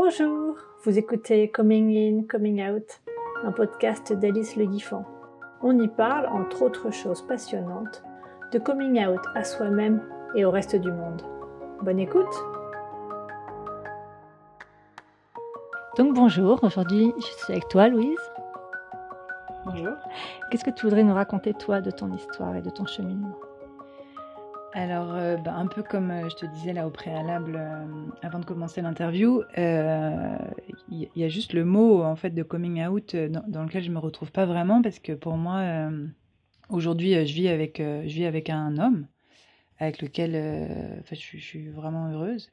Bonjour, vous écoutez Coming In, Coming Out, un podcast d'Alice Le Guiffant. On y parle, entre autres choses passionnantes, de coming out à soi-même et au reste du monde. Bonne écoute Donc bonjour, aujourd'hui je suis avec toi Louise. Bonjour. Qu'est-ce que tu voudrais nous raconter toi de ton histoire et de ton cheminement? Alors, euh, bah, un peu comme euh, je te disais là au préalable, euh, avant de commencer l'interview, il y, a juste le mot en fait de coming out dans, lequel je me retrouve pas vraiment parce que pour moi, aujourd'hui, je vis avec, un homme avec lequel, je, suis vraiment heureuse.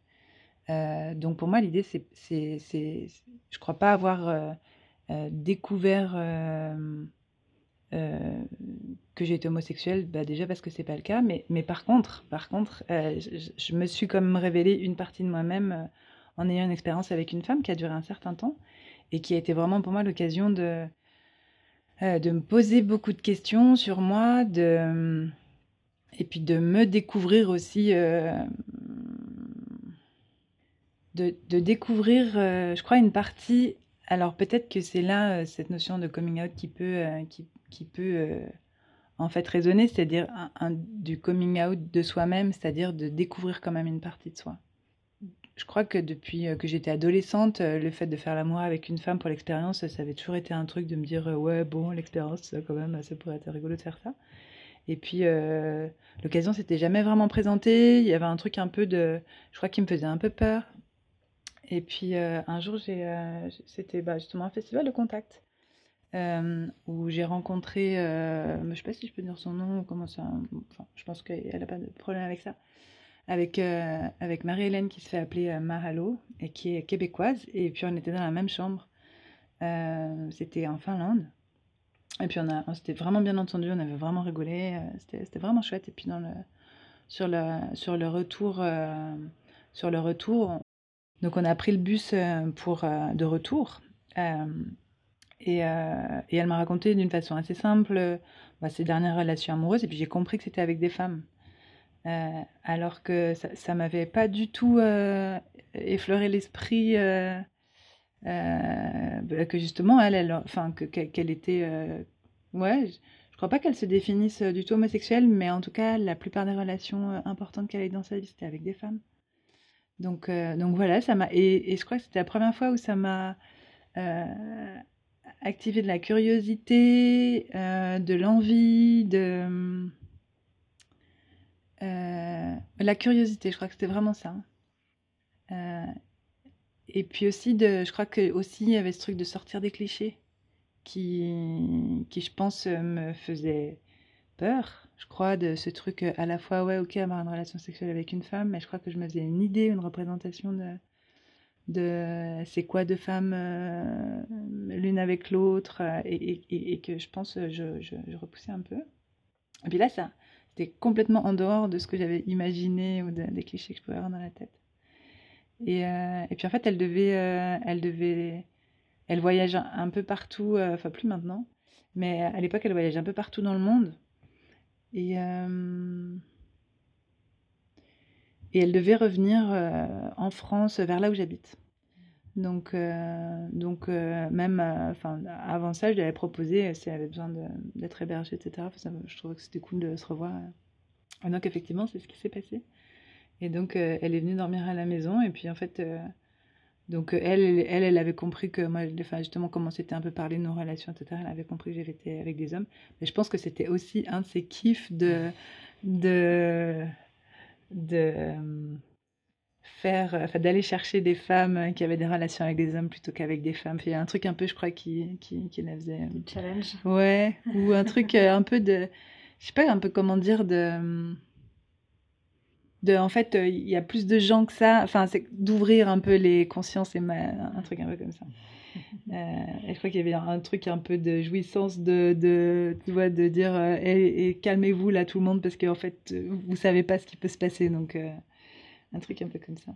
donc pour moi, l'idée, c'est, je crois pas avoir découvert que j'ai été homosexuelle, bah déjà parce que c'est pas le cas, mais, par contre, par contre, euh, je, me suis comme révélé une partie de moi-même euh, en ayant une expérience avec une femme qui a duré un certain temps et qui a été vraiment pour moi l'occasion de, de me poser beaucoup de questions sur moi, et puis de me découvrir aussi, de, découvrir, je crois, une partie alors peut-être que c'est là cette notion de coming out qui peut, qui, qui peut euh, en fait résonner, c'est-à-dire du coming out de soi-même, c'est-à-dire de découvrir quand même une partie de soi. Je crois que depuis euh, que j'étais adolescente, euh, le fait de faire l'amour avec une femme pour l'expérience, ça avait toujours été un truc de me dire ouais bon l'expérience quand même, ça pourrait être rigolo de faire ça. Et puis l'occasion s'était jamais vraiment présentée. Il y avait un truc un peu de, je crois qu'il me faisait un peu peur. Et puis un jour, j'ai, c'était bah, justement un festival de contact. Euh, où j'ai rencontré, euh, je ne sais pas si je peux dire son nom comment ça, je pense qu'elle n'a pas de problème avec ça, avec, euh, avec Marie-Hélène qui se fait appeler Mahalo et qui est québécoise, et puis on était dans la même chambre, c'était en Finlande, et puis on, a, on s'était vraiment bien entendu, on avait vraiment rigolé, c'était, vraiment chouette, et puis dans le, sur, le, sur le retour, sur le retour, donc on a pris le bus pour, de retour, euh, et, elle m'a raconté d'une façon assez simple bah, ses dernières relations amoureuses, et puis j'ai compris que c'était avec des femmes. Euh, alors que ça ne m'avait pas du tout euh, effleuré l'esprit bah, que justement, elle, elle enfin, qu'elle était. ouais, je crois pas qu'elle se définisse du tout homosexuelle, mais en tout cas, la plupart des relations importantes qu'elle a eues dans sa vie, c'était avec des femmes. Donc, donc voilà, ça m'a. Et, et, je crois que c'était la première fois où ça m'a activer de la curiosité, euh, de l'envie, de... Euh, la curiosité, je crois que c'était vraiment ça. Euh, et puis aussi, de, je crois que aussi y avait ce truc de sortir des clichés qui, qui je pense, me faisait peur. Je crois de ce truc à la fois, ouais, ok, avoir une relation sexuelle avec une femme, mais je crois que je me faisais une idée, une représentation de, c'est quoi deux femmes euh, l'une avec l'autre euh, et, que je pense je, je, repoussais un peu. Et puis là, ça, c'était complètement en dehors de ce que j'avais imaginé ou des clichés que je pouvais avoir dans la tête. Et, euh, puis en fait, elle devait, elle devait, elle voyage un, peu partout, enfin plus maintenant, mais à l'époque, elle voyage un peu partout dans le monde. Et, et elle devait revenir en France, vers là où j'habite. Donc, euh, donc euh, même euh, enfin, avant ça, je lui avais proposé si elle avait besoin d'être hébergée, etc. je trouvais que c'était cool de se revoir. Donc, effectivement, c'est ce qui s'est passé. Et donc, elle est venue dormir à la maison. Et puis, en fait, donc elle, elle, elle avait compris que moi, enfin, justement, comment c'était un peu parlé de nos relations, etc. Elle avait compris que j'avais été avec des hommes. Mais je pense que c'était aussi un de ses kiffs de. de, de faire, euh, enfin, d'aller chercher des femmes qui avaient des relations avec des hommes plutôt qu'avec des femmes. Il y a un truc un peu, je crois, qui, qui, qui la faisait. Euh, challenge. Ouais, ou un truc euh, un peu de. Je sais pas, un peu comment dire, de. De, en fait, il y a plus de gens que ça. Enfin, c'est d'ouvrir un peu les consciences et un truc un peu comme ça. et je crois qu'il y avait un truc un peu de jouissance de, de tu vois, de dire et, calmez-vous là tout le monde parce qu'en fait, vous savez pas ce qui peut se passer. Donc, un truc un peu comme ça.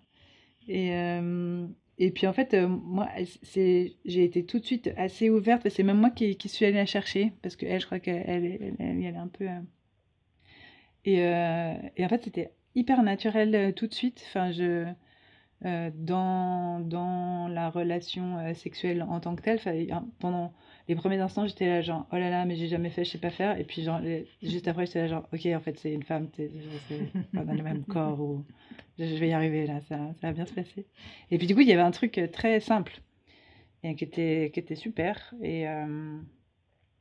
Et, euh, et puis en fait, euh, moi, c'est, j'ai été tout de suite assez ouverte. C'est même moi qui, qui, suis allée la chercher parce que elle, je crois qu'elle elle, elle, est un peu. Euh, et, et, en fait, c'était hyper naturel tout de suite. Enfin, je, euh, dans, dans la relation euh, sexuelle en tant que telle. pendant les premiers instants, j'étais là, genre, oh là là, mais j'ai jamais fait, je sais pas faire. Et puis, genre, juste après, j'étais là, genre, ok, en fait, c'est une femme, c'est pas dans le même corps, ou je, vais y arriver, là, ça, ça va bien se passer. Et puis, du coup, il y avait un truc très simple, et qui était, qui était super, et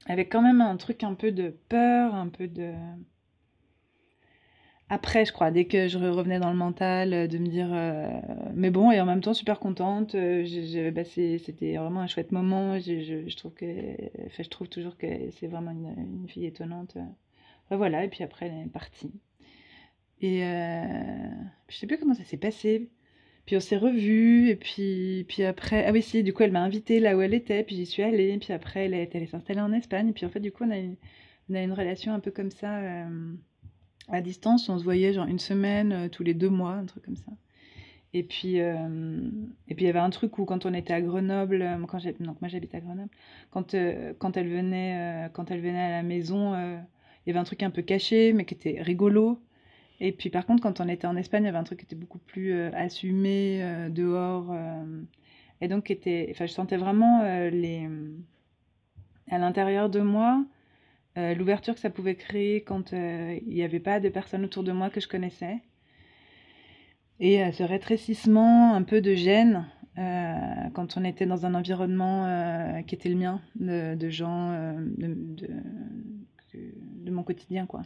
avec quand même un truc un peu de peur, un peu de après, je crois, dès que je revenais dans le mental, euh, de me dire, euh, mais bon, et en même temps super contente. Euh, c'était vraiment un chouette moment. Je, trouve que, enfin, je trouve toujours que c'est vraiment une, fille étonnante. voilà, et puis après, elle est partie. Et je sais plus comment ça s'est passé. Puis on s'est revus, et puis, puis après, ah oui, si, du coup, elle m'a invitée là où elle était, puis j'y suis allée, puis après, elle est allée s'installer en Espagne, et puis en fait, du coup, on a une relation un peu comme ça à distance, on se voyait genre une semaine, euh, tous les deux mois, un truc comme ça. Et puis, euh, et puis il y avait un truc où quand on était à Grenoble, euh, quand donc moi j'habite à Grenoble, quand, quand, elle venait, quand elle venait à la maison, il y avait un truc un peu caché, mais qui était rigolo. Et puis par contre, quand on était en Espagne, il y avait un truc qui était beaucoup plus assumé, dehors. et donc, était, je sentais vraiment les, à l'intérieur de moi euh, l'ouverture que ça pouvait créer quand euh, il n'y avait pas de personnes autour de moi que je connaissais. Et euh, ce rétrécissement un peu de gêne quand on était dans un environnement qui était le mien, de, gens de, de, mon quotidien. quoi.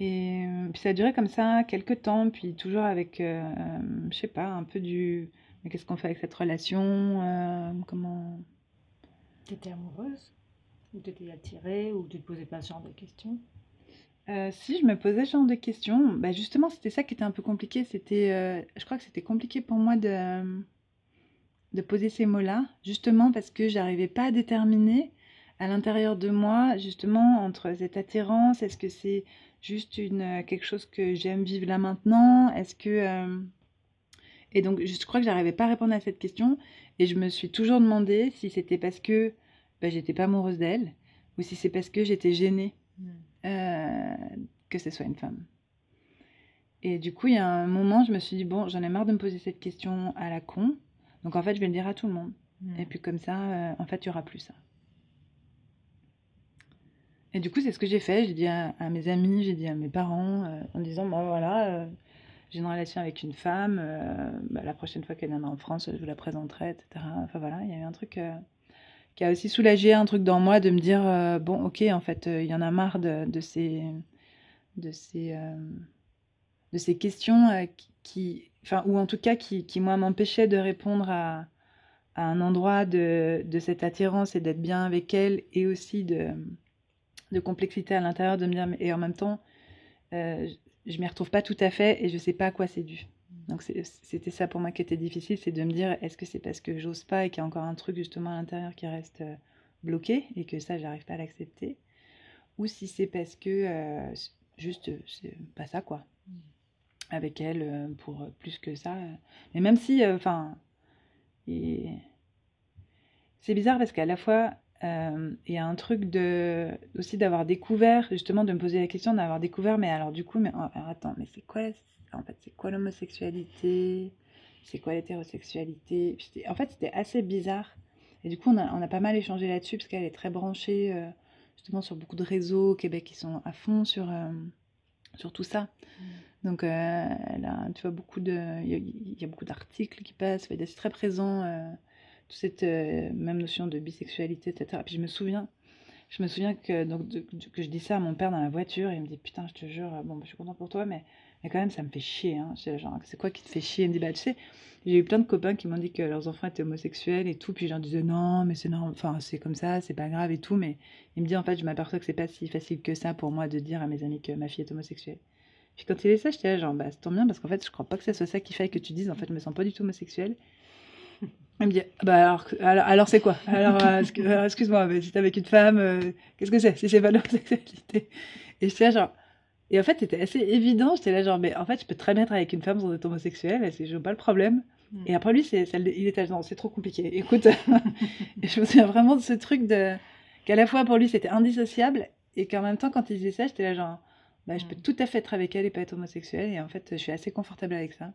Et puis ça a duré comme ça quelques temps, puis toujours avec, je sais pas, un peu du... Mais qu'est-ce qu'on fait avec cette relation Comment... T'étais amoureuse? Ou tu étais attirée Ou tu te posais pas ce genre de questions euh, si je me posais ce genre de questions, bah justement c'était ça qui était un peu compliqué. C'était, euh, je crois que c'était compliqué pour moi de, de poser ces mots-là, justement parce que j'arrivais pas à déterminer à l'intérieur de moi justement entre cette attirance, est-ce que c'est juste une quelque chose que j'aime vivre là maintenant, est-ce que euh, et donc je crois que j'arrivais pas à répondre à cette question et je me suis toujours demandé si c'était parce que bah, j'étais pas amoureuse d'elle, ou si c'est parce que j'étais gênée hmm. euh, que ce soit une femme. Et du coup, il y a un moment, je me suis dit, bon, j'en ai marre de me poser cette question à la con, donc en fait, je vais le dire à tout le monde. Hmm. Et puis comme ça, euh, en fait, il n'y aura plus ça. Et du coup, c'est ce que j'ai fait. J'ai dit à, mes amis, j'ai dit à mes parents, euh, en disant, bon voilà, j'ai une relation avec une femme, bah, la prochaine fois qu'elle viendra en France, je vous la présenterai, etc. Enfin voilà, il y a eu un truc qui a aussi soulagé un truc dans moi de me dire euh, bon ok en fait euh, il y en a marre de, de ces de ces euh, de ces questions qui enfin ou en tout cas qui, qui moi m'empêchaient de répondre à, à, un endroit de, de cette attirance et d'être bien avec elle et aussi de de complexité à l'intérieur de me dire et en même temps je m'y retrouve pas tout à fait et je sais pas à quoi c'est dû donc c'était ça pour moi qui était difficile, c'est de me dire est-ce que c'est parce que j'ose pas et qu'il y a encore un truc justement à l'intérieur qui reste euh, bloqué et que ça j'arrive pas à l'accepter, ou si c'est parce que euh, juste c'est pas ça quoi. Mm. Avec elle euh, pour plus que ça. Mais même si, enfin, c'est bizarre parce qu'à la fois il y a un truc de aussi d'avoir découvert justement de me poser la question d'avoir découvert mais alors du coup mais attends mais c'est quoi en fait, c'est quoi l'homosexualité? C'est quoi l'hétérosexualité? En fait, c'était assez bizarre. Et du coup, on a, on a pas mal échangé là-dessus, parce qu'elle est très branchée, euh, justement, sur beaucoup de réseaux au Québec qui sont à fond sur, euh, sur tout ça. Mm. Donc, euh, elle a, tu vois, beaucoup de... Il y, a beaucoup d'articles qui passent, c'est très présent, cette même notion de bisexualité, etc. Et puis, je me souviens... Je me souviens que, donc, que je dis ça à mon père dans la voiture, et il me dit Putain, je te jure, bon, bah, je suis content pour toi, mais mais quand même, ça me fait chier. Hein. c'est quoi qui te fait chier? Il me dit, bah, tu sais, j'ai eu plein de copains qui m'ont dit que leurs enfants étaient homosexuels et tout. Puis je leur disais, non, mais c'est normal, enfin, c'est comme ça, c'est pas grave et tout. Mais il me dit, en fait, je m'aperçois que c'est pas si facile que ça pour moi de dire à mes amis que ma fille est homosexuelle. Puis quand il est ça, j'étais là, genre, bah, c'est tant bien parce qu'en fait, je crois pas que ce soit ça qui fait que tu dises, en fait, je me sens pas du tout homosexuelle. Il me dit, bah alors, alors, c'est quoi? Alors, euh, euh, excuse-moi, mais si t'es avec une femme, euh, qu'est-ce que c'est? Si c'est pas l'homosexualité Et j'étais là, genre, et en fait, c'était assez évident. J'étais là, genre, mais en fait, je peux très bien être avec une femme sans être homosexuelle, et je pas le problème. Mm. Et après, lui, c'est, il était non, c'est trop compliqué. Écoute, et je me souviens vraiment de ce truc de, qu'à la fois pour lui, c'était indissociable, et qu'en même temps, quand il disait ça, j'étais là, genre, bah, je peux tout à fait être avec elle et pas être homosexuelle. Et en fait, je suis assez confortable avec ça.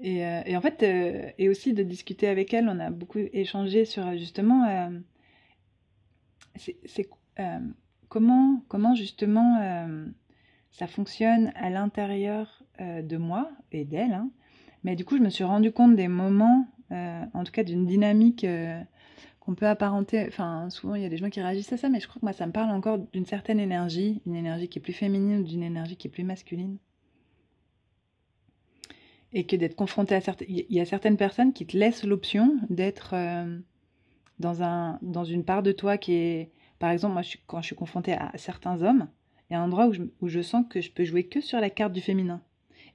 Et, euh, et, en fait, euh, et aussi de discuter avec elle, on a beaucoup échangé sur euh, justement, comment, comment justement ça fonctionne à l'intérieur de moi et d'elle. Hein. Mais du coup, je me suis rendu compte des moments, en tout cas d'une dynamique qu'on peut apparenter. Enfin, souvent, il y a des gens qui réagissent à ça, mais je crois que moi, ça me parle encore d'une certaine énergie, une énergie qui est plus féminine ou d'une énergie qui est plus masculine et que d'être confronté à certaines... Il y a certaines personnes qui te laissent l'option d'être euh, dans, un, dans une part de toi qui est... Par exemple, moi, je suis, quand je suis confrontée à certains hommes, il y a un endroit où je, où je sens que je peux jouer que sur la carte du féminin.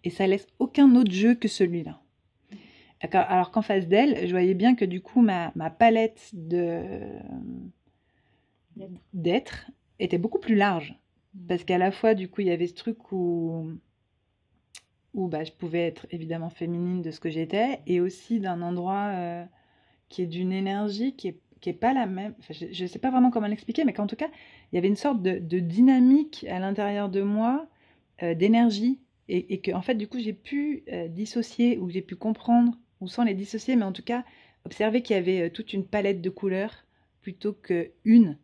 Et ça laisse aucun autre jeu que celui-là. Alors qu'en face d'elle, je voyais bien que du coup, ma, ma palette de d'être était beaucoup plus large. Parce qu'à la fois, du coup, il y avait ce truc où où bah, je pouvais être évidemment féminine de ce que j'étais, et aussi d'un endroit euh, qui est d'une énergie qui est, qui est pas la même. Enfin, je ne sais pas vraiment comment l'expliquer, mais qu'en tout cas, il y avait une sorte de, de dynamique à l'intérieur de moi, euh, d'énergie, et, et, que en fait, du coup, j'ai pu euh, dissocier, ou j'ai pu comprendre, ou sans les dissocier, mais en tout cas, observer qu'il y avait toute une palette de couleurs plutôt que une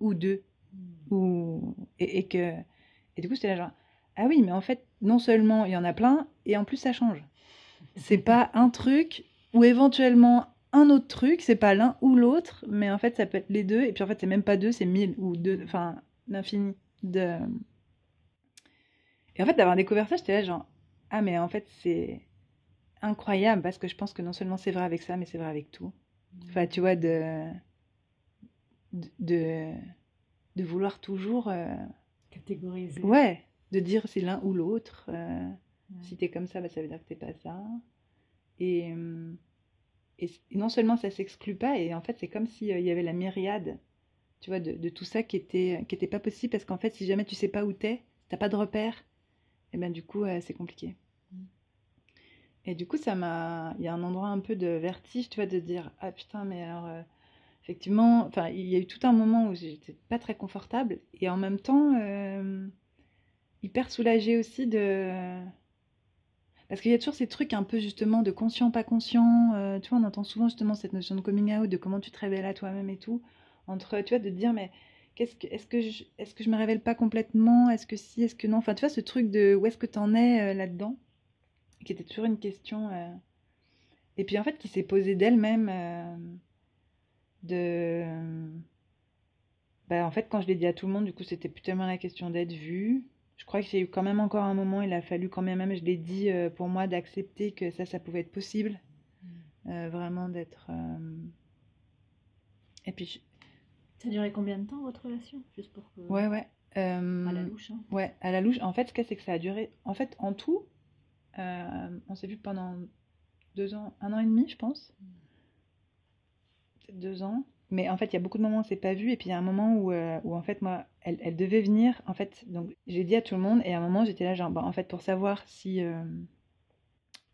ou deux, mmh. ou, et, et que. Et du coup, c'était là genre ah oui, mais en fait, non seulement il y en a plein, et en plus ça change. C'est pas un truc ou éventuellement un autre truc, c'est pas l'un ou l'autre, mais en fait ça peut être les deux, et puis en fait c'est même pas deux, c'est mille ou deux, enfin l'infini de. Et en fait d'avoir découvert ça, j'étais là genre ah mais en fait c'est incroyable parce que je pense que non seulement c'est vrai avec ça, mais c'est vrai avec tout. Enfin tu vois de de de vouloir toujours euh... catégoriser. Ouais, de dire c'est l'un ou l'autre. Euh, ouais. Si t'es comme ça, bah, ça veut dire que t'es pas ça. Et, euh, et, et, non seulement ça s'exclut pas, et en fait c'est comme s'il euh, y avait la myriade, tu vois, de, de, tout ça qui était, qui était pas possible, parce qu'en fait si jamais tu sais pas où t'es, t'as pas de repère, et ben du coup euh, c'est compliqué. Mm. Et du coup ça m'a, il y a un endroit un peu de vertige, tu vois, de dire ah putain mais alors euh, effectivement, enfin il y a eu tout un moment où j'étais pas très confortable, et en même temps euh, hyper soulagée aussi de. Parce qu'il y a toujours ces trucs un peu justement de conscient, pas conscient. Euh, tu vois, on entend souvent justement cette notion de coming out, de comment tu te révèles à toi-même et tout. Entre, tu vois, de dire, mais qu'est-ce que, est-ce que je, est-ce que je me révèle pas complètement? Est-ce que si? Est-ce que non? Enfin, tu vois, ce truc de où est-ce que t'en es euh, là-dedans Qui était toujours une question. Euh... Et puis en fait, qui s'est posée d'elle-même. De. Bah, en fait, quand je l'ai dit à tout le monde, du coup, c'était plus tellement la question d'être vue je crois que j'ai eu quand même encore un moment, il a fallu quand même, même je l'ai dit, euh, pour moi d'accepter que ça, ça pouvait être possible. Mm. Euh, vraiment d'être. Euh... Et puis. Je... Ça a duré combien de temps votre relation? Juste pour que. Ouais, ouais. À la louche. Hein. Ouais, à la louche. En fait, ce qu'il c'est que ça a duré. En fait, en tout, on s'est vu pendant deux ans, un an et demi, je pense. Mm. Peut-être deux ans. Mais en fait, il y a beaucoup de moments où on s'est pas vu, et puis il y a un moment où, euh, où en fait, moi, elle, elle, devait venir. En fait, donc j'ai dit à tout le monde, et à un moment, j'étais là, genre, bah, en fait, pour savoir si, euh,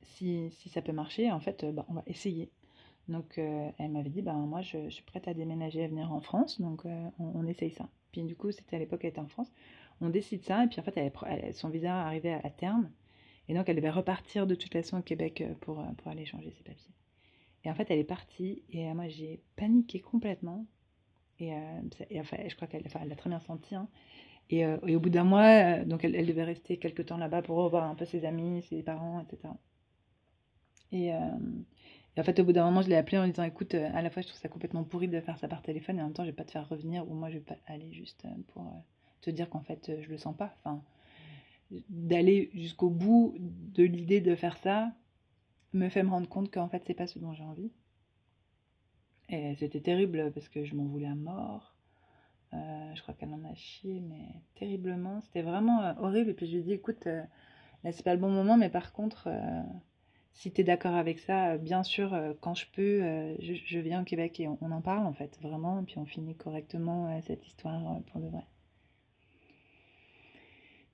si, si, ça peut marcher, en fait, bah, on va essayer. Donc, euh, elle m'avait dit, bah, moi, je, je, suis prête à déménager, à venir en France, donc on, essaye ça. Puis du coup, c'était à l'époque, elle était en France. On décide ça, et puis en fait, elle, son visa arrivait à, à terme, et donc elle devait repartir de toute façon au Québec pour, pour aller changer ses papiers. Et en fait, elle est partie et moi j'ai paniqué complètement. Et, euh, et, enfin, je crois qu'elle enfin, l'a très bien senti. Hein. Et, euh, et, au bout d'un mois, euh, donc elle, devait rester quelques temps là-bas pour revoir un peu ses amis, ses parents, etc. Et, et en fait, au bout d'un moment, je l'ai appelée en lui disant Écoute, à la fois, je trouve ça complètement pourri de faire ça par téléphone, et en même temps, je vais pas te faire revenir, ou moi, je vais pas aller juste pour te dire qu'en fait, je le sens pas. Enfin, d'aller jusqu'au bout de l'idée de faire ça, me fait me rendre compte qu'en fait, c'est pas ce dont j'ai envie. Et c'était terrible parce que je m'en voulais à mort. Euh, je crois qu'elle en a chié, mais terriblement. C'était vraiment euh, horrible. Et puis je lui ai dit, écoute, euh, là, c'est pas le bon moment, mais par contre, euh, si tu es d'accord avec ça, bien sûr, quand je peux, je, viens au Québec et on, on, en parle, en fait, vraiment. Et puis on finit correctement cette histoire pour de vrai.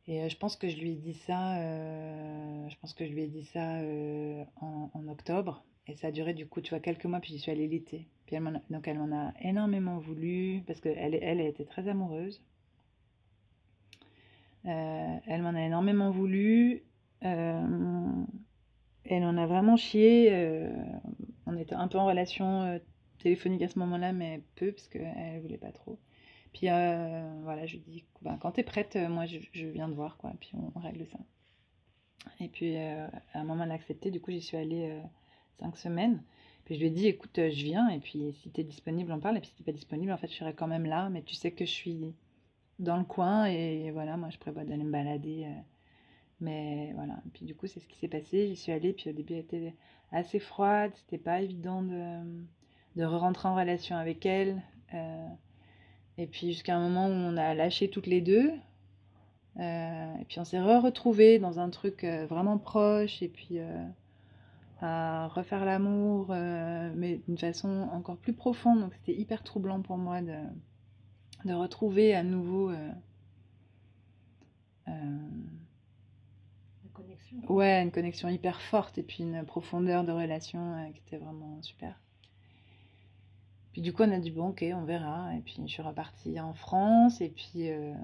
Et euh, je pense que je lui ai dit ça, euh, je pense que je lui ai dit ça euh, en, octobre. Et ça a duré du coup, tu vois, quelques mois, puis j'y suis allée l'été. Donc elle m'en a énormément voulu, parce qu'elle elle, était très amoureuse. elle m'en a énormément voulu. elle en a vraiment chié. on était un peu en relation téléphonique à ce moment-là, mais peu, parce qu'elle voulait pas trop. Puis voilà, je lui dis, ben, quand tu es prête, moi je, viens te voir, quoi, puis on, règle ça. Et puis à un moment, elle a accepté, du coup j'y suis allée cinq semaines. Puis je lui ai dit, écoute, je viens, et puis si tu es disponible, on parle, et puis si tu pas disponible, en fait, je serai quand même là, mais tu sais que je suis dans le coin, et voilà, moi je prévois d'aller me balader. mais voilà, puis du coup, c'est ce qui s'est passé. J'y suis allée, puis au début, elle était assez froide, c'était pas évident de de re-rentrer en relation avec elle. Euh, et puis jusqu'à un moment où on a lâché toutes les deux. Euh, et puis on s'est re-retrouvés dans un truc euh, vraiment proche. Et puis à refaire l'amour, mais d'une façon encore plus profonde. Donc c'était hyper troublant pour moi de, de retrouver à nouveau. connexion. Ouais, une connexion hyper forte et puis une profondeur de relation qui était vraiment super. Du coup, on a dit, bon, ok, on verra. Et puis je suis repartie en France. Et puis, euh,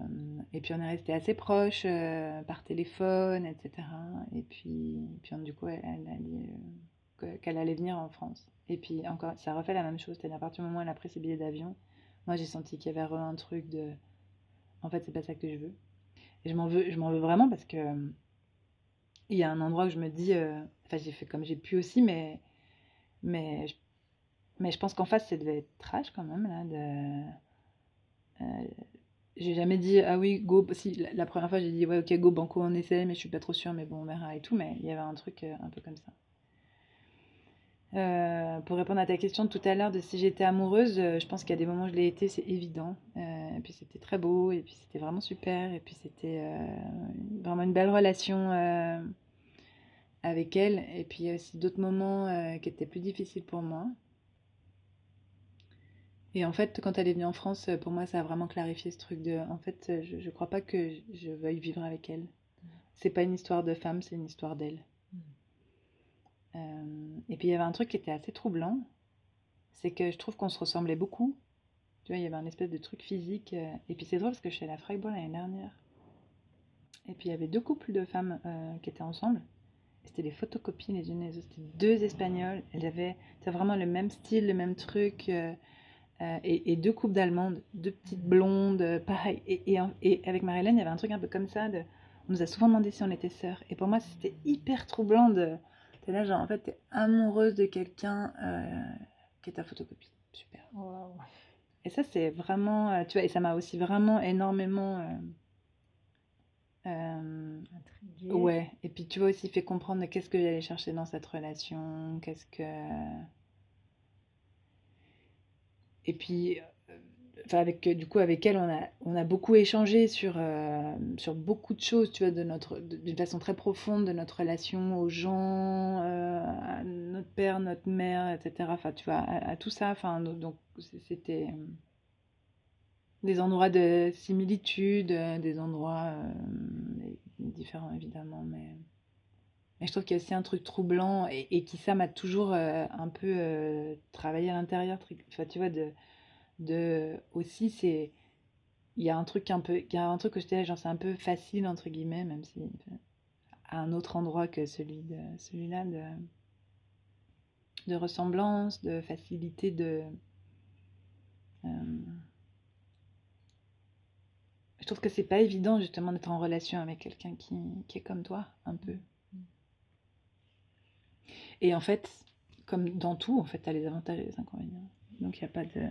et puis on est resté assez proches euh, par téléphone, etc. Et puis, puis du coup, elle, a dit euh, qu'elle allait venir en France. Et puis encore, ça refait la même chose. C'est-à-dire à partir du moment où elle a pris ses billets d'avion, moi j'ai senti qu'il y avait un truc de. En fait, c'est pas ça que je veux. Et je m'en veux, je m'en veux vraiment parce que il y a un endroit où je me dis, enfin j'ai fait comme j'ai pu aussi, mais mais je mais je pense qu'en face, ça devait être trash quand même. Là, de... Euh, j'ai jamais dit, ah oui, go. Si, la, première fois, j'ai dit, ouais, ok, go, banco, on essaie, mais je suis pas trop sûre, mais bon, on verra et tout. Mais il y avait un truc euh, un peu comme ça. Euh, pour répondre à ta question tout à l'heure de si j'étais amoureuse, je pense qu'il y a des moments où je l'ai été, c'est évident. et puis c'était très beau, et puis c'était vraiment super, et puis c'était vraiment une belle relation avec elle. Et puis il y a aussi d'autres moments qui étaient plus difficiles pour moi. Et en fait, quand elle est venue en France, pour moi, ça a vraiment clarifié ce truc de. En fait, je, ne crois pas que je veuille vivre avec elle. C'est pas une histoire de femme, c'est une histoire d'elle. Mm. Euh, et puis il y avait un truc qui était assez troublant, c'est que je trouve qu'on se ressemblait beaucoup. Tu vois, il y avait un espèce de truc physique. Euh, et puis c'est drôle parce que je suis allée à Freiburg l'année dernière. Et puis il y avait deux couples de femmes euh, qui étaient ensemble. C'était des photocopies les unes les autres. C'était deux espagnoles. Elles avaient vraiment le même style, le même truc. Euh, et, deux couples d'allemandes, deux petites blondes, euh, pareil. Et, et, avec Marie-Hélène, il y avait un truc un peu comme ça. De, on nous a souvent demandé si on était sœurs. Et pour moi, c'était hyper troublant de. T'es là, genre, en fait, t'es amoureuse de quelqu'un euh, qui est ta photocopie. Super. Et ça, c'est vraiment. tu vois, et ça m'a aussi vraiment énormément. ouais. Et puis, tu vois, aussi fait comprendre qu'est-ce que j'allais chercher dans cette relation, qu'est-ce que et puis, euh, enfin avec, du coup, avec elle, on a, on a beaucoup échangé sur, euh, sur beaucoup de choses, tu vois, de notre, d'une façon très profonde, de notre relation aux gens, euh, à notre père, notre mère, etc. Enfin, tu vois, à, tout ça. Enfin, donc, c'était des endroits de similitude, des endroits différents, évidemment, mais... Mais je trouve qu'il y a aussi un truc troublant et, qui, ça, m'a toujours euh, un peu euh, travaillé à l'intérieur. Enfin, tu vois, aussi. Il y a un truc un peu. A un truc que je dirais, genre, c'est un peu facile, entre guillemets, même si. à un autre endroit que celui-là, de, ressemblance, de facilité, de. Euh, je trouve que c'est pas évident, justement, d'être en relation avec quelqu'un qui est comme toi, un peu. Et en fait, comme dans tout, en fait, tu as les avantages et les inconvénients. Donc, il n'y a pas de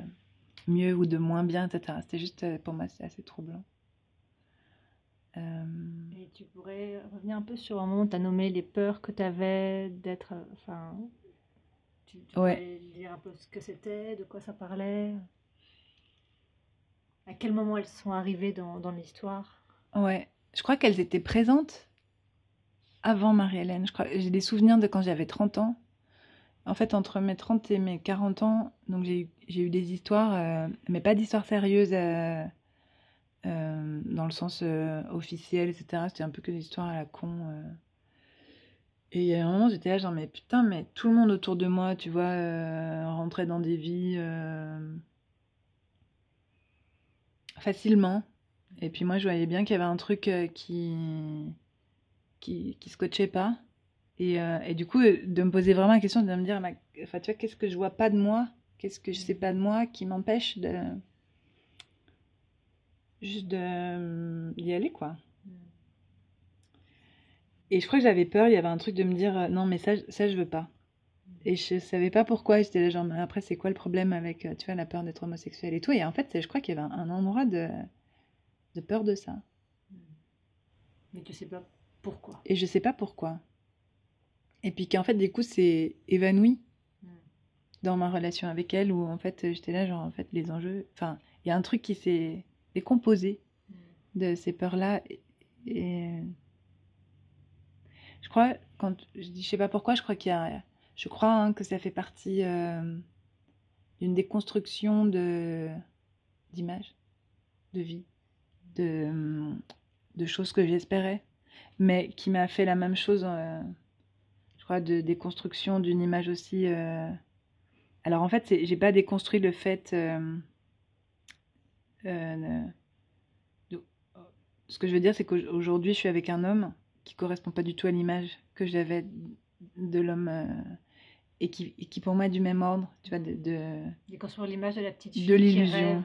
mieux ou de moins bien, etc. C'était juste, euh, pour moi, c'est assez troublant. Euh, et tu pourrais revenir un peu sur un moment où tu as nommé les peurs que tu avais d'être. Enfin, tu, pourrais dire un peu ce que c'était, de quoi ça parlait À quel moment elles sont arrivées dans, dans l'histoire? Ouais, je crois qu'elles étaient présentes avant Marie-Hélène. J'ai des souvenirs de quand j'avais 30 ans. En fait, entre mes 30 et mes 40 ans, donc j'ai eu des histoires, euh, mais pas d'histoires sérieuses euh, euh, dans le sens officiel, etc. C'était un peu que des histoires à la con. Et il y a un moment, j'étais là, genre, mais putain, mais tout le monde autour de moi, tu vois, rentrait dans des vies facilement, Et puis moi, je voyais bien qu'il y avait un truc qui, qui, qui scotchait pas. Et, euh, et, du coup, de me poser vraiment la question, de me dire, enfin, tu vois, qu'est-ce que je vois pas de moi? Qu'est-ce que je sais pas de moi qui m'empêche de. Juste d'y aller, quoi? Et je crois que j'avais peur, il y avait un truc de me dire, euh, non, mais ça, ça je veux pas. Et je savais pas pourquoi, j'étais là genre, mais après, c'est quoi le problème avec, tu vois, la peur d'être homosexuel et tout? Et en fait, je crois qu'il y avait un, un endroit de de peur de ça. Mais tu sais pas pourquoi? Et je sais pas pourquoi. Et puis qu'en fait, du coup, c'est évanoui hmm. dans ma relation avec elle, où en fait, j'étais là, genre, en fait, les enjeux. Enfin, il y a un truc qui s'est décomposé hmm. de ces peurs-là. Et, je crois, quand je dis je sais pas pourquoi, je crois qu'il y a. Je crois hein, que ça fait partie euh, d'une déconstruction de d'image, de vie de, de choses que j'espérais, mais qui m'a fait la même chose, euh, je crois, de déconstruction d'une image aussi. Euh. Alors en fait, j'ai pas déconstruit le fait. Euh, ce que je veux dire, c'est qu'aujourd'hui, je suis avec un homme qui correspond pas du tout à l'image que j'avais de l'homme et qui, qui, pour moi est du même ordre, tu vois, de, de déconstruire l'image de la petite fille de l'illusion,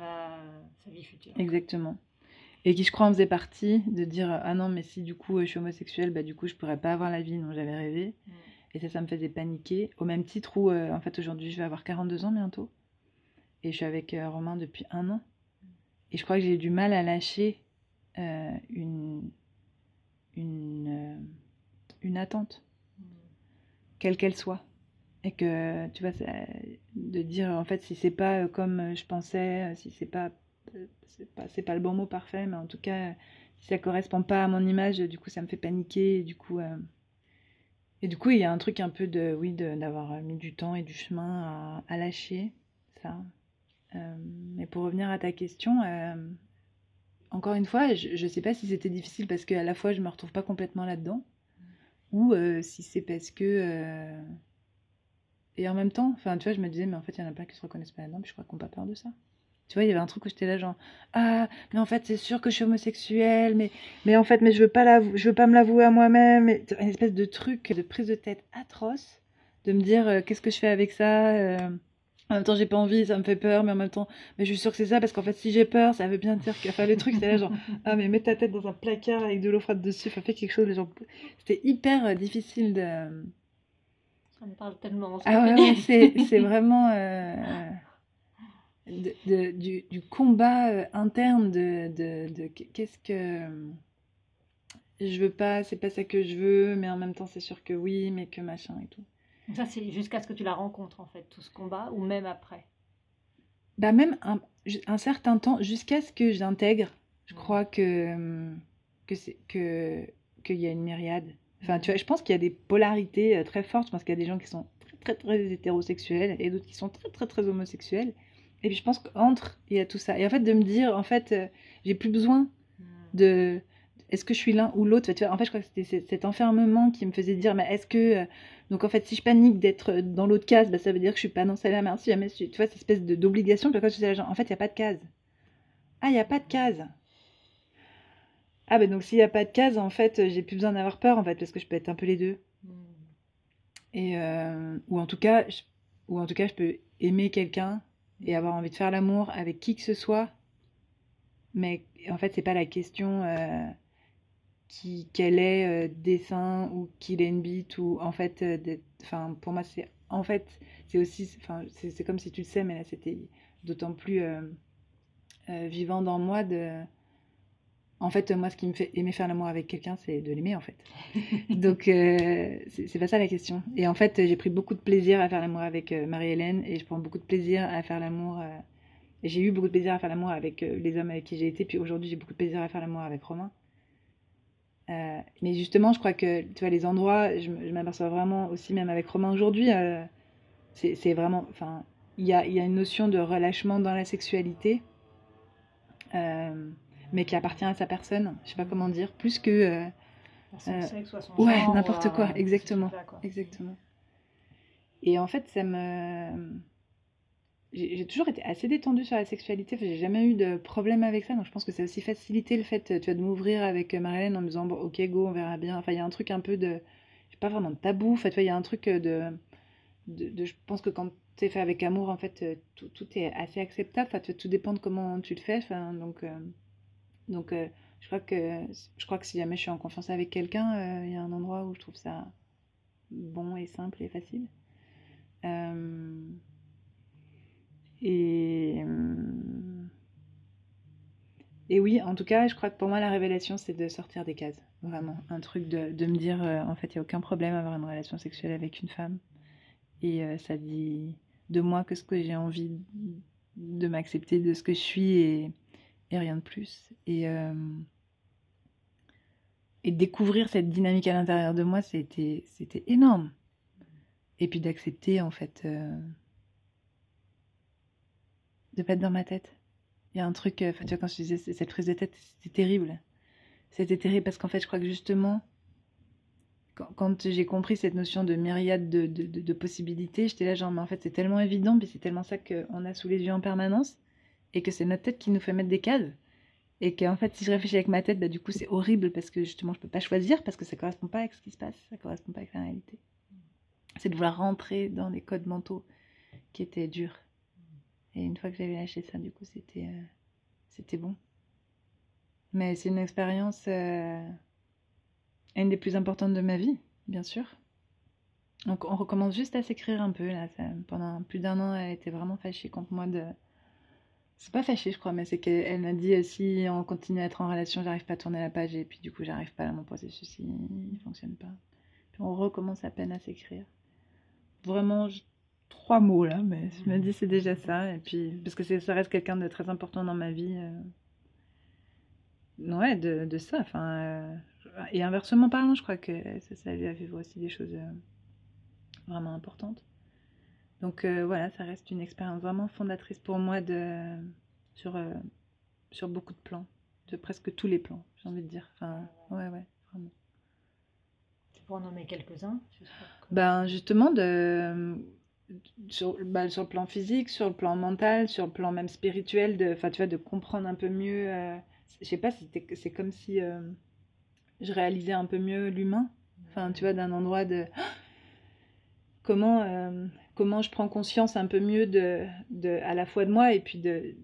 sa vie future. Exactement et qui je crois en faisait partie de dire ah non mais si du coup je suis homosexuelle bah du coup je pourrais pas avoir la vie dont j'avais rêvé mm. et ça ça me faisait paniquer au même titre où euh, en fait aujourd'hui je vais avoir 42 ans bientôt et je suis avec euh, Romain depuis un an mm. et je crois que j'ai du mal à lâcher euh, une une une attente mm. quelle qu'elle soit et que tu vois de dire en fait si c'est pas comme je pensais si c'est pas c'est pas, pas le bon mot parfait, mais en tout cas, si ça correspond pas à mon image, du coup, ça me fait paniquer. Et du coup, euh, et du coup, il y a un truc un peu de, oui, d'avoir mis du temps et du chemin à, lâcher ça. Euh, mais pour revenir à ta question, euh, encore une fois, je ne sais pas si c'était difficile parce qu'à la fois je me retrouve pas complètement là-dedans, ou si c'est parce que et en même temps, enfin, tu vois, je me disais, mais en fait, il y en a pas qui se reconnaissent pas là-dedans, puis je crois qu'on n'a pas peur de ça. Tu vois, il y avait un truc où j'étais là, genre, ah, mais en fait, c'est sûr que je suis homosexuelle, mais, mais en fait, mais je veux pas je veux pas me l'avouer à moi-même. Une espèce de truc de prise de tête atroce, de me dire, euh, qu'est-ce que je fais avec ça euh, En même temps, j'ai pas envie, ça me fait peur, mais en même temps, mais je suis sûre que c'est ça, parce qu'en fait, si j'ai peur, ça veut bien dire que, enfin, le truc, c'était là, genre, ah, mais mets ta tête dans un placard avec de l'eau froide dessus, enfin, fais quelque chose, genre, c'était hyper euh, difficile de. Ça me parle tellement. Ah ouais, c'est vraiment de, du, du, combat euh, interne de, de, qu'est-ce que je veux pas, c'est pas ça que je veux, mais en même temps c'est sûr que oui, mais que machin et tout. Ça c'est jusqu'à ce que tu la rencontres en fait, tout ce combat, ou même après? Bah même un, un certain temps, jusqu'à ce que j'intègre, je crois que que c'est que qu'il y a une myriade. Enfin tu vois, je pense qu'il y a des polarités euh, très fortes. Je pense qu'il y a des gens qui sont très très très hétérosexuels et d'autres qui sont très très très homosexuels. Et puis je pense qu'entre, il y a tout ça. Et en fait, de me dire, en fait, euh, j'ai plus besoin hmm. de. Est-ce que je suis l'un ou l'autre? En fait, je crois que c'était cet enfermement qui me faisait dire, mais est-ce que. Euh, donc en fait, si je panique d'être dans l'autre case, bah, ça veut dire que je suis pas dans celle-là. Mais si jamais, tu vois, cette espèce d'obligation, puis quand en fait, il n'y a pas de case. Ah, il n'y a pas de case. Ah, ben donc s'il n'y a pas de case, en fait, j'ai plus besoin d'avoir peur, en fait, parce que je peux être un peu les deux. Hmm. Et. Euh, ou en tout cas, ou en tout cas, je peux aimer quelqu'un et avoir envie de faire l'amour avec qui que ce soit. Mais en fait, c'est pas la question euh, qui qu'elle est euh, des seins ou qu'il ait une bite ou en fait, euh, enfin pour moi c'est en fait c'est aussi, enfin c'est comme si tu le sais, mais là c'était d'autant plus vivant dans moi de en fait, moi, ce qui me fait aimer faire l'amour avec quelqu'un, c'est de l'aimer, en fait. Donc, euh, c'est pas ça la question. Et en fait, j'ai pris beaucoup de plaisir à faire l'amour avec euh, Marie-Hélène et je prends beaucoup de plaisir à faire l'amour. Euh, j'ai eu beaucoup de plaisir à faire l'amour avec les hommes avec qui j'ai été, puis aujourd'hui, j'ai beaucoup de plaisir à faire l'amour avec Romain. mais justement, je crois que, tu vois, les endroits, je, m'aperçois vraiment aussi, même avec Romain aujourd'hui, c'est vraiment. Enfin, il y a, y a, une notion de relâchement dans la sexualité mais qui appartient à sa personne, je sais pas comment dire, plus que. Euh, euh, sexe, soit son ouais, n'importe quoi, exactement. exactement. Et en fait, ça me. j'ai toujours été assez détendue sur la sexualité. j'ai jamais eu de problème avec ça. Donc, je pense que ça a aussi facilité le fait, tu vois, de m'ouvrir avec Marilyn en me disant, bon, ok, go, on verra bien. Enfin, il y a un truc un peu de, pas vraiment de tabou. Enfin, tu vois, il y a un truc de, de, je pense que quand c'est fait avec amour, en fait, tout, tout est assez acceptable. Enfin, tout dépend de comment tu le fais. Enfin, donc, donc, je crois que, je crois que si jamais je suis en confiance avec quelqu'un, il y a un endroit où je trouve ça bon et simple et facile. Euh, et, euh, oui, en tout cas, je crois que pour moi, la révélation, c'est de sortir des cases. Vraiment. Un truc de, de me dire, euh, en fait, il n'y a aucun problème à avoir une relation sexuelle avec une femme. Et ça dit de moi que ce que j'ai envie de m'accepter de ce que je suis et, et rien de plus. Et, et découvrir cette dynamique à l'intérieur de moi, c'était énorme. Et puis d'accepter, en fait, euh, de pas être dans ma tête. Il y a un truc, euh, tu vois, quand je disais cette prise de tête, c'était terrible. C'était terrible parce qu'en fait, je crois que justement, quand, j'ai compris cette notion de myriade de, de, possibilités, j'étais là genre, mais en fait, c'est tellement évident, mais c'est tellement ça qu'on a sous les yeux en permanence, et que c'est notre tête qui nous fait mettre des cases. Et qu'en fait, si je réfléchis avec ma tête, bah, du coup, c'est horrible parce que justement, je peux pas choisir parce que ça correspond pas avec ce qui se passe, ça correspond pas avec la réalité c'est de vouloir rentrer dans des codes mentaux qui étaient durs. Et une fois que j'avais lâché ça, du coup, c'était euh, c'était bon. Mais c'est une expérience, euh, une des plus importantes de ma vie, bien sûr. Donc on recommence juste à s'écrire un peu là. pendant plus d'un an, elle était vraiment fâchée contre moi de. C'est pas fâchée, je crois, mais c'est qu'elle m'a dit euh, si on continue à être en relation, j'arrive pas à tourner la page et puis du coup, j'arrive pas à mon processus, il, il fonctionne pas. Puis on recommence à peine à s'écrire vraiment trois mots là, mais je me dis c'est déjà ça. Et puis, parce que ça reste quelqu'un de très important dans ma vie. Euh, ouais, de, ça. Enfin, euh, et inversement parlant, je crois que ça, ça lui a fait aussi des choses euh, vraiment importantes. Donc voilà, ça reste une expérience vraiment fondatrice pour moi de, sur, sur beaucoup de plans, de presque tous les plans, j'ai envie de dire. Enfin, ouais, ouais, vraiment pour en nommer quelques-uns Ben justement, de, sur, bah, sur, le plan physique, sur le plan mental, sur le plan même spirituel, de, tu vois, de comprendre un peu mieux. Euh, je sais pas, c'est comme si euh, je réalisais un peu mieux l'humain. Enfin, tu vois, d'un endroit de comment, euh, comment je prends conscience un peu mieux de, de, à la fois de moi et puis de,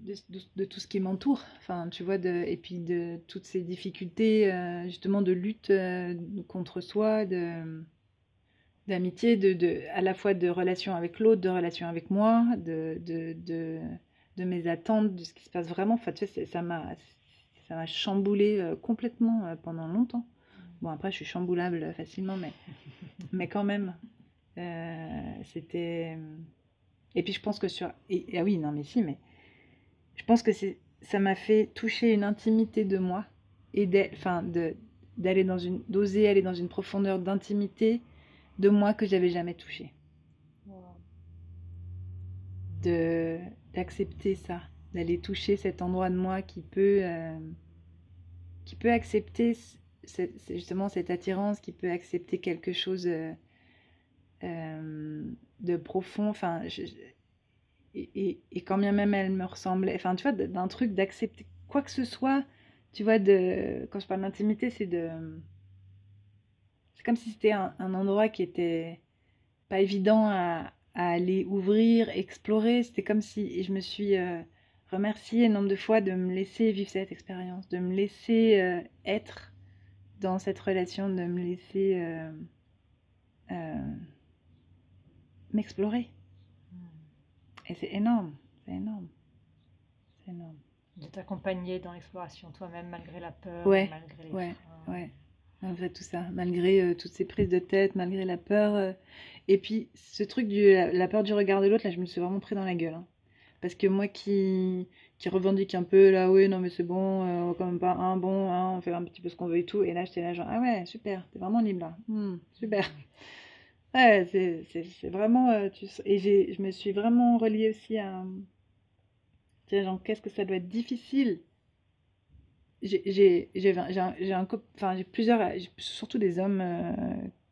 de, tout ce qui m'entoure. Enfin, tu vois, de, et puis de toutes ces difficultés, euh, justement, de lutte euh, contre soi, de d'amitié, de, de, à la fois de relation avec l'autre, de relation avec moi, de, de, de, mes attentes, de ce qui se passe vraiment. Enfin, tu ça m'a ça m'a chamboulé complètement pendant longtemps. Bon, après, je suis chamboulable facilement, mais, mais quand même, c'était. Et puis je pense que sur. Et, ah oui, non, mais si, mais. Je pense que c'est ça m'a fait toucher une intimité de moi et enfin de d'aller dans une d'oser aller dans une profondeur d'intimité de moi que j'avais jamais touché de d'accepter ça d'aller toucher cet endroit de moi qui peut euh, qui peut accepter justement cette attirance qui peut accepter quelque chose euh, euh, de profond. Enfin, et, et, quand bien même elle me ressemblait, enfin, tu vois, d'un truc d'accepter quoi que ce soit, tu vois, de, quand je parle d'intimité, c'est de. C'est comme si c'était un, endroit qui était pas évident à, aller ouvrir, explorer. C'était comme si je me suis euh, remerciée un nombre de fois de me laisser vivre cette expérience, de me laisser euh, être dans cette relation, de me laisser m'explorer. Hmm. Et c'est énorme, c'est énorme. C'est énorme. De t'accompagner dans l'exploration toi-même malgré la peur, ouais, malgré les ouais, ouais, malgré tout ça, malgré euh, toutes ces prises de tête, malgré la peur. Euh. Et puis ce truc de la, peur du regard de l'autre, là je me suis vraiment pris dans la gueule. Hein. Parce que moi qui, qui revendique un peu là, oui, non mais c'est bon, euh, on quand même pas un bon, hein, on fait un petit peu ce qu'on veut et tout. Et là j'étais là genre, ah ouais, super, t'es vraiment libre là, hmm, super. Ouais, c'est vraiment. Euh, tu, et je me suis vraiment reliée aussi à. genre, qu'est-ce que ça doit être difficile. J'ai un, enfin, j'ai plusieurs, surtout des hommes euh,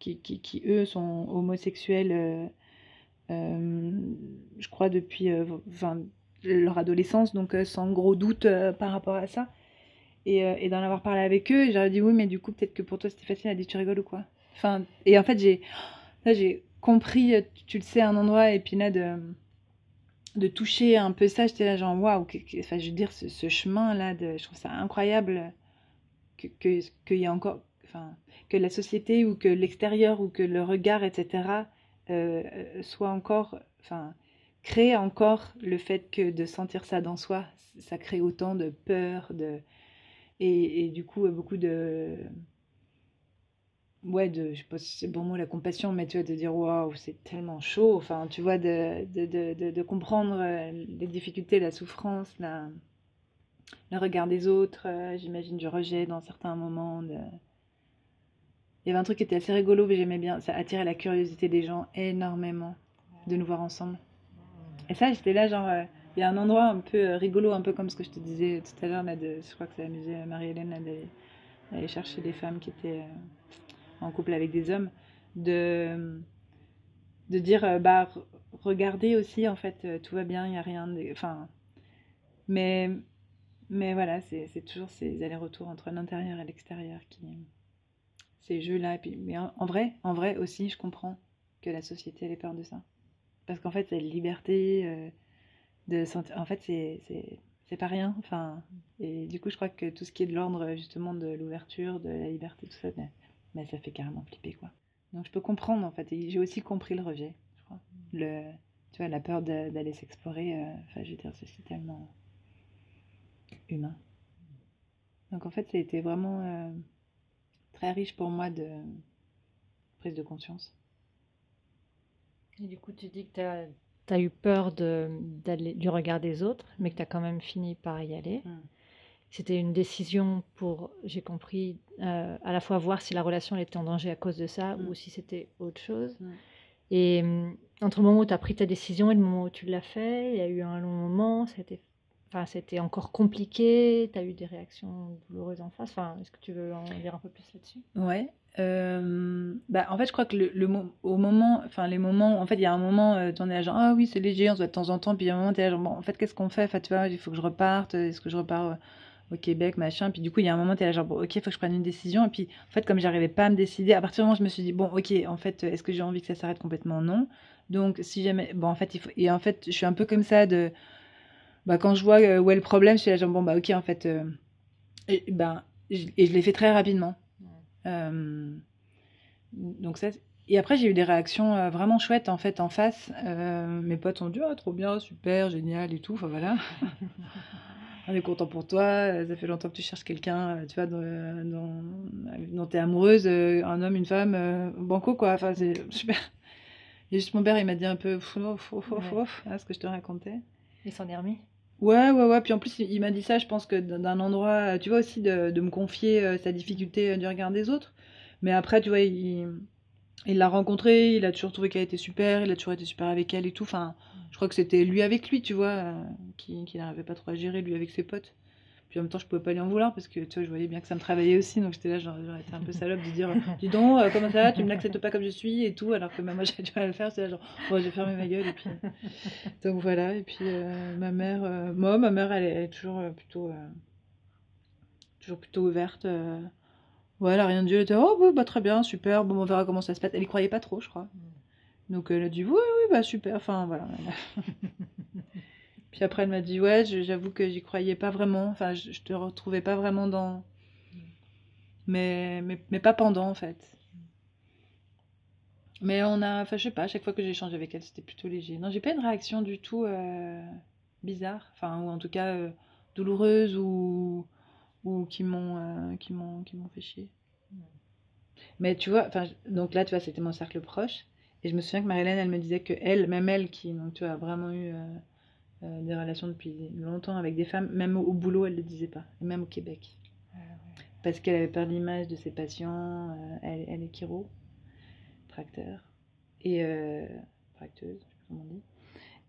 qui, qui, qui, eux, sont homosexuels je crois depuis leur adolescence, donc sans gros doute par rapport à ça. Et, et d'en avoir parlé avec eux, j'aurais dit oui, mais du coup, peut-être que pour toi c'était facile, à dire tu rigoles ou quoi. Enfin, et en fait, j'ai, là, j'ai compris, tu, le sais, un endroit, et puis là, de, toucher un peu ça, j'étais là, genre, waouh, enfin, je veux dire, ce, chemin-là, je trouve ça incroyable qu'il que, y encore, enfin, que la société ou que l'extérieur ou que le regard, etc., euh, euh, soit encore, enfin, crée encore le fait que de sentir ça dans soi, ça crée autant de peur, de, et du coup, beaucoup de ouais, de, je sais pas si c'est bon mot, la compassion, mais tu vois, de dire waouh, c'est tellement chaud, enfin, tu vois, de, de, de, de comprendre euh, les difficultés, la souffrance, la, le regard des autres, euh, j'imagine du rejet dans certains moments. Il y avait un truc qui était assez rigolo, mais j'aimais bien, ça attirait la curiosité des gens énormément de nous voir ensemble. Et ça, j'étais là, genre, euh, il y a un endroit un peu rigolo, un peu comme ce que je te disais tout à l'heure, là, de, je crois que ça amusé Marie-Hélène d'aller chercher des femmes qui étaient en couple avec des hommes, de, de dire, euh, bah, regardez aussi, en fait, euh, tout va bien, il n'y a rien. De... Enfin, mais, mais voilà, c'est toujours ces allers-retours entre l'intérieur et l'extérieur qui. Ces jeux-là. Puis, mais en, vrai, en vrai aussi, je comprends que la société ait peur de ça. Parce qu'en fait, c'est la liberté euh, de sentir. En fait, c'est pas rien. Enfin, et du coup, je crois que tout ce qui est de l'ordre, justement, de l'ouverture, de la liberté, tout ça, mais ça fait carrément flipper quoi. Donc je peux comprendre en fait, et j'ai aussi compris le rejet, je crois. Le, tu vois, la peur d'aller s'explorer, euh, enfin je veux dire, c'est tellement humain. Donc en fait, ça a été vraiment euh, très riche pour moi de prise de conscience. Et du coup, tu dis que tu as, eu peur de, du regard des autres, mais que tu as quand même fini par y aller. Mmh. C'était une décision pour, j'ai compris, euh, à la fois voir si la relation était en danger à cause de ça mm. ou si c'était autre chose. Mm. Et mm, entre le moment où tu as pris ta décision et le moment où tu l'as fait, il y a eu un long moment, c'était enfin, c'était encore compliqué, tu as eu des réactions douloureuses en face. Enfin, Est-ce que tu veux en dire un peu plus là-dessus? Ouais. Euh, bah, en fait, je crois que le, le au moment, enfin les moments, en fait, il y a un moment, euh, tu en es là genre ah oui c'est léger, on se voit de temps en temps, puis il y a un moment tu es là genre bon, en fait qu'est-ce qu'on fait, enfin tu vois, il faut que je reparte, est-ce que je repars au Québec, machin. Puis du coup, il y a un moment, tu es là, genre, bon, ok, il faut que je prenne une décision. Et puis, en fait, comme j'arrivais pas à me décider, à partir du moment où je me suis dit, bon, ok, en fait, est-ce que j'ai envie que ça s'arrête complètement? Non. Donc, si jamais. Bon, en fait, il faut. Et en fait, je suis un peu comme ça de. Bah, quand je vois euh, où est le problème, je suis là, genre, bon, bah, ok, en fait. Euh, et, ben, et je l'ai fait très rapidement. Euh, donc, ça. Et après, j'ai eu des réactions vraiment chouettes, en fait, en face. mes potes ont dit, oh, trop bien, super, génial et tout. Enfin, voilà. on est content pour toi, euh, ça fait longtemps que tu cherches quelqu'un, euh, tu vois, dont, dont, tu es amoureuse, euh, un homme, une femme, banco, quoi. Enfin, c'est super. Et juste mon père, il m'a dit un peu, hein, ce que je te racontais. Il s'en est remis Ouais, ouais, ouais. Puis en plus, il m'a dit ça, je pense que d'un endroit, tu vois, aussi de, de me confier sa difficulté du regard des autres. Mais après, tu vois, il l'a rencontré, il a toujours trouvé qu'elle était super, il a toujours été super avec elle et tout. Enfin, crois que c'était lui avec lui, tu vois, euh, qui, qui n'arrivait pas trop à gérer, lui avec ses potes. Puis en même temps, je pouvais pas lui en vouloir parce que tu vois, je voyais bien que ça me travaillait aussi. Donc j'étais là, j'aurais été un peu salope de dire Dis donc, euh, comment ça va? Tu me l'acceptes pas comme je suis et tout. Alors que même moi, j'avais du mal à le faire. C'était là, genre, bon, j'ai fermé ma gueule. Et puis... Donc voilà. Et puis euh, ma mère, moi, ma mère, elle est, toujours plutôt, toujours plutôt ouverte. A rien dit. Elle était Oh, bah, très bien, super. Bon, on verra comment ça se passe. Elle y croyait pas trop, je crois. Donc elle a dit oui, oui, bah super, enfin voilà. Puis après elle m'a dit ouais, j'avoue que j'y croyais pas vraiment, enfin je, te retrouvais pas vraiment dans... Mais, mais, mais, pas pendant en fait. Mais on a, enfin je sais pas, à chaque fois que j'ai échangé avec elle c'était plutôt léger. Non, j'ai pas une réaction du tout euh, bizarre, enfin ou en tout cas euh, douloureuse ou, ou qui m'ont euh, qui m'ont fait chier. Mais tu vois, enfin donc là tu vois c'était mon cercle proche. Et je me souviens que Marilyn, elle me disait que elle, même elle, qui donc, tu as vraiment eu euh, euh, des relations depuis longtemps avec des femmes, même au, boulot, elle ne le disait pas, et même au Québec. Ah Parce qu'elle avait peur de l'image de ses patients. Euh, elle, elle, est chiro, tracteur, et tracteuse, je sais pas comment on dit.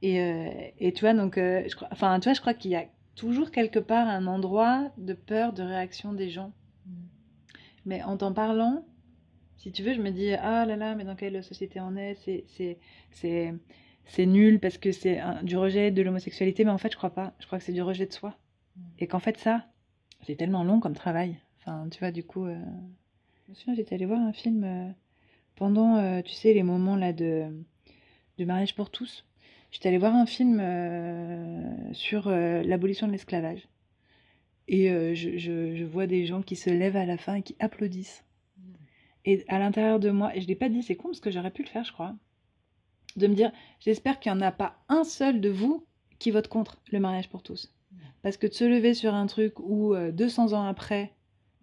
Et, et tu vois, donc, je crois, enfin, tu vois, je crois qu'il y a toujours quelque part un endroit de peur de réaction des gens. Mm. Mais en t'en parlant, si tu veux, je me dis, ah là là, mais dans quelle société on est C'est, c'est, c'est nul parce que c'est du rejet de l'homosexualité, mais en fait, je crois pas. Je crois que c'est du rejet de soi. Mm. Et qu'en fait, ça, c'est tellement long comme travail. Enfin, tu vois, du coup, euh... je me souviens, j'étais allée voir un film euh, pendant, euh, tu sais, les moments là de du mariage pour tous. J'étais allée voir un film sur l'abolition de l'esclavage. Et je, je, je, vois des gens qui se lèvent à la fin et qui applaudissent. Et à l'intérieur de moi, et je l'ai pas dit, c'est con parce que j'aurais pu le faire, je crois de me dire j'espère qu'il n'y en a pas un seul de vous qui vote contre le mariage pour tous. Parce que de se lever sur un truc où 200 euh, ans après,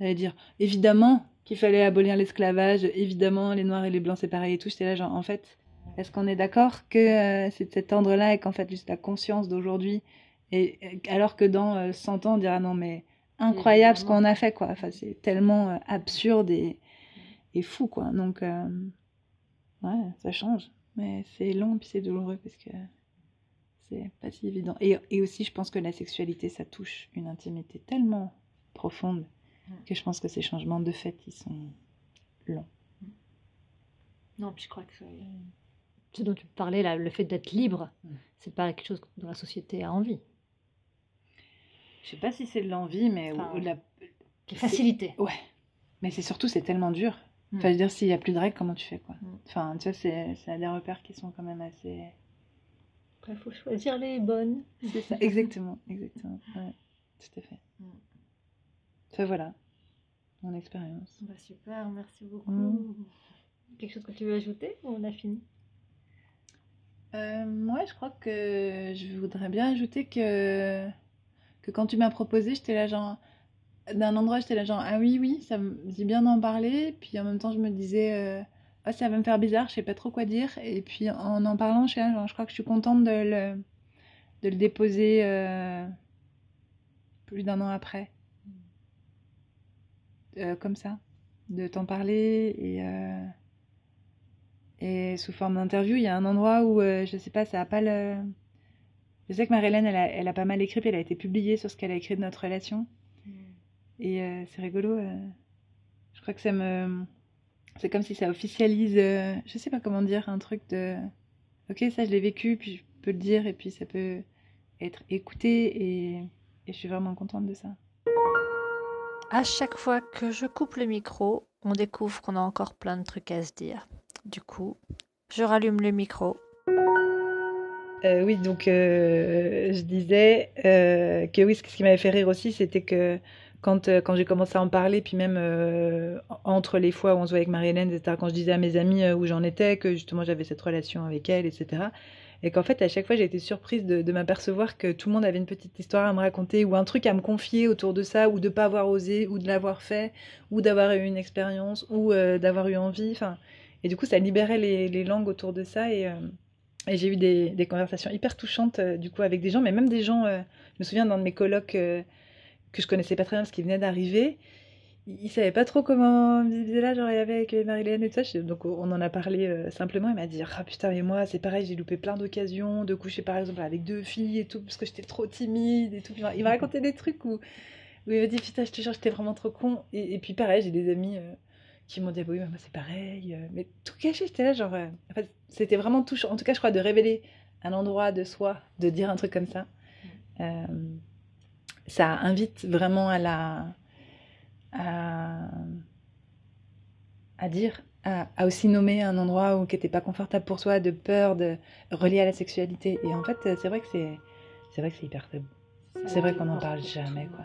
d'aller dire évidemment qu'il fallait abolir l'esclavage, évidemment les noirs et les blancs c'est pareil et tout, j'étais là genre en fait, est-ce qu'on est d'accord que euh, c'est de cet ordre-là et qu'en fait juste la conscience d'aujourd'hui, et alors que dans 100 euh, ans on dira non mais incroyable ce qu'on a fait quoi, enfin c'est tellement absurde et, et, fou quoi, donc ouais ça change. Mais c'est long puis c'est douloureux parce que c'est pas si évident. Et, et, aussi, je pense que la sexualité, ça touche une intimité tellement profonde mm. que je pense que ces changements de fait, ils sont longs. Mm. Non, puis je crois que ce dont tu parlais, là, le fait d'être libre, mm. c'est pas quelque chose dont la société a envie. Je sais pas si c'est de l'envie, mais ou, la... facilité. Ouais. Mais c'est surtout, c'est tellement dur. Mm. Enfin, je veux dire, s'il n'y a plus de règles, comment tu fais quoi? Mm. Enfin, tu vois, c'est des repères qui sont quand même assez. Après, il faut choisir les bonnes. C'est ça, exactement, exactement. Ouais, tout à fait. Mm. Enfin, voilà, mon expérience. Bah, super, merci beaucoup. Quelque chose que tu veux ajouter ou on a fini? Euh, Moi, je crois que je voudrais bien ajouter que, que quand tu m'as proposé, j'étais là genre d'un endroit, j'étais là genre, ah oui, oui, ça me dit bien d'en parler. Puis en même temps, je me disais, euh, oh, ça va me faire bizarre, je sais pas trop quoi dire. Et puis en en parlant, je, genre, je crois que je suis contente de le, de le déposer euh, plus d'un an après. Euh, comme ça, de t'en parler et, et sous forme d'interview. Il y a un endroit où, je sais pas, ça a pas le. Je sais que Marie-Hélène, elle a, elle a pas mal écrit, puis elle a été publiée sur ce qu'elle a écrit de notre relation. Et euh, c'est rigolo. Euh, je crois que ça me. C'est comme si ça officialise, euh, je sais pas comment dire, un truc de. Ok, ça je l'ai vécu, puis je peux le dire, et puis ça peut être écouté, et, et je suis vraiment contente de ça. À chaque fois que je coupe le micro, on découvre qu'on a encore plein de trucs à se dire. Du coup, je rallume le micro. oui, donc je disais que oui, ce qui m'avait fait rire aussi, c'était que quand, euh, quand j'ai commencé à en parler, puis même euh, entre les fois où on se voit avec Marie-Hélène, etc., quand je disais à mes amis euh, où j'en étais, que justement j'avais cette relation avec elle, etc., et qu'en fait, à chaque fois, j'ai été surprise de, m'apercevoir que tout le monde avait une petite histoire à me raconter, ou un truc à me confier autour de ça, ou de pas avoir osé, ou de l'avoir fait, ou d'avoir eu une expérience, ou d'avoir eu envie. Enfin, et du coup, ça libérait les, langues autour de ça, et, j'ai eu des, conversations hyper touchantes, du coup, avec des gens, mais même des gens, je me souviens dans de mes colloques que je connaissais pas très bien parce qu'il venait d'arriver. Il, savait pas trop comment disait là, genre il y avait avec Marilyn et tout ça. Donc on en a parlé euh, simplement. Il m'a dit Ah putain, mais moi c'est pareil, j'ai loupé plein d'occasions de coucher par exemple avec deux filles et tout parce que j'étais trop timide et tout. Il m'a raconté des trucs où, où il m'a dit Putain, je te jure, j'étais vraiment trop con. Et, puis pareil, j'ai des amis. Euh, qui m'ont dit ah oui moi c'est pareil euh, mais tout caché j'étais là genre en fait c'était vraiment touchant en tout cas je crois de révéler un endroit de soi de dire un truc comme ça ça invite vraiment à la à, à dire à, aussi nommer un endroit où qui n'était pas confortable pour soi de peur de relier à la sexualité. Et en fait c'est vrai que c'est c'est vrai que c'est hyper tabou. C'est vrai qu'on n'en parle jamais quoi.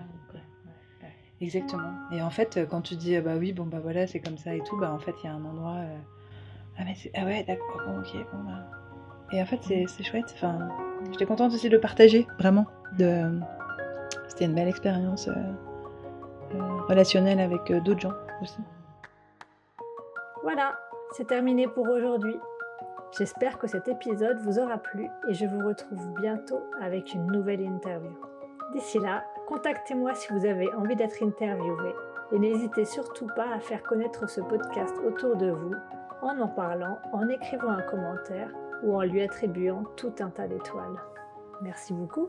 Exactement. Et en fait quand tu dis bah oui bon bah voilà c'est comme ça et tout bah en fait il y a un endroit euh, ah mais ah ouais d'accord ok bon bah. Et en fait c'est chouette. Enfin j'étais contente aussi de le partager vraiment de c'était une belle expérience euh, euh, relationnelle avec euh, d'autres gens aussi. Voilà, c'est terminé pour aujourd'hui. J'espère que cet épisode vous aura plu et je vous retrouve bientôt avec une nouvelle interview. D'ici là, contactez-moi si vous avez envie d'être interviewé et n'hésitez surtout pas à faire connaître ce podcast autour de vous en en parlant, en écrivant un commentaire ou en lui attribuant tout un tas d'étoiles. Merci beaucoup.